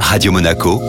Radio Monaco,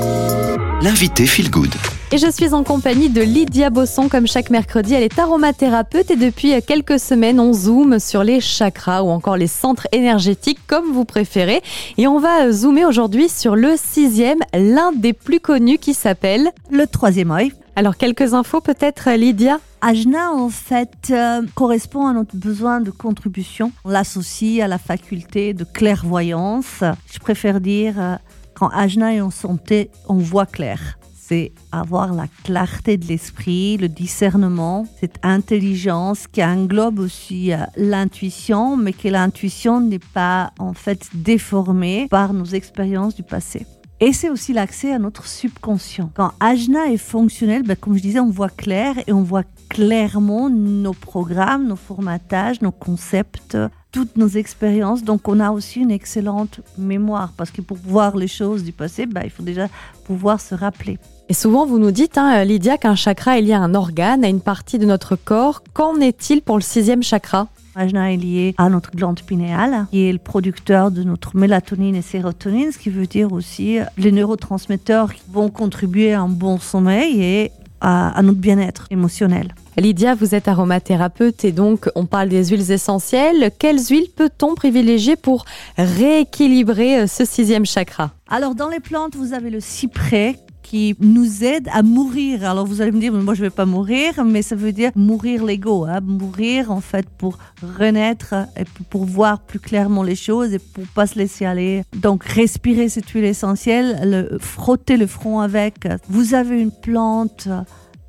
l'invité Feel Good. Et je suis en compagnie de Lydia Bosson, comme chaque mercredi. Elle est aromathérapeute et depuis quelques semaines, on zoome sur les chakras ou encore les centres énergétiques, comme vous préférez. Et on va zoomer aujourd'hui sur le sixième, l'un des plus connus qui s'appelle le troisième œil. Alors, quelques infos peut-être, Lydia? Ajna, en fait, euh, correspond à notre besoin de contribution. On l'associe à la faculté de clairvoyance. Je préfère dire, euh, quand Ajna est en santé, on voit clair c'est avoir la clarté de l'esprit, le discernement, cette intelligence qui englobe aussi euh, l'intuition, mais que l'intuition n'est pas en fait déformée par nos expériences du passé. Et c'est aussi l'accès à notre subconscient. Quand Ajna est fonctionnel, ben, comme je disais, on voit clair et on voit clairement nos programmes, nos formatages, nos concepts, toutes nos expériences. Donc on a aussi une excellente mémoire parce que pour voir les choses du passé, ben, il faut déjà pouvoir se rappeler. Et souvent, vous nous dites, hein, Lydia, qu'un chakra est lié à un organe, à une partie de notre corps. Qu'en est-il pour le sixième chakra? Ajna est lié à notre glande pinéale, qui est le producteur de notre mélatonine et sérotonine, ce qui veut dire aussi les neurotransmetteurs qui vont contribuer à un bon sommeil et à, notre bien-être émotionnel. Lydia, vous êtes aromathérapeute et donc on parle des huiles essentielles. Quelles huiles peut-on privilégier pour rééquilibrer euh, ce sixième chakra? Alors dans les plantes, vous avez le cyprès qui nous aide à mourir. Alors vous allez me dire, moi je vais pas mourir, mais ça veut dire mourir l'ego, hein. mourir en fait pour renaître et pour voir plus clairement les choses et pour pas se laisser aller. Donc respirer cette huile essentielle, le, frotter le front avec. Vous avez une plante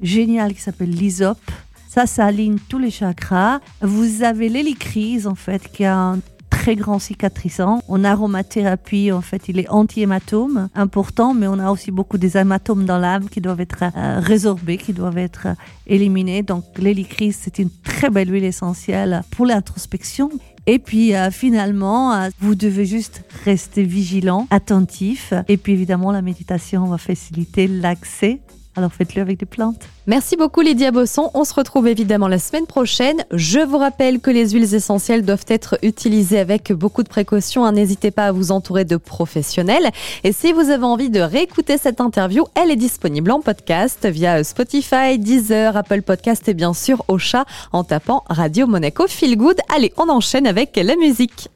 géniale qui s'appelle l'hysope. Ça, ça aligne tous les chakras. Vous avez l'hélicryse, en fait, qui a un très grand cicatrisant. En aromathérapie, en fait, il est anti-hématome, important, mais on a aussi beaucoup des hématomes dans l'âme qui doivent être euh, résorbés, qui doivent être euh, éliminés. Donc, l'hélicryse, c'est une très belle huile essentielle pour l'introspection. Et puis euh, finalement, vous devez juste rester vigilant, attentif. Et puis évidemment, la méditation va faciliter l'accès alors faites-le avec des plantes. Merci beaucoup Lydia Bosson. On se retrouve évidemment la semaine prochaine. Je vous rappelle que les huiles essentielles doivent être utilisées avec beaucoup de précautions. Hein. N'hésitez pas à vous entourer de professionnels. Et si vous avez envie de réécouter cette interview, elle est disponible en podcast via Spotify, Deezer, Apple Podcast et bien sûr au chat en tapant Radio Monaco Feel Good. Allez, on enchaîne avec la musique.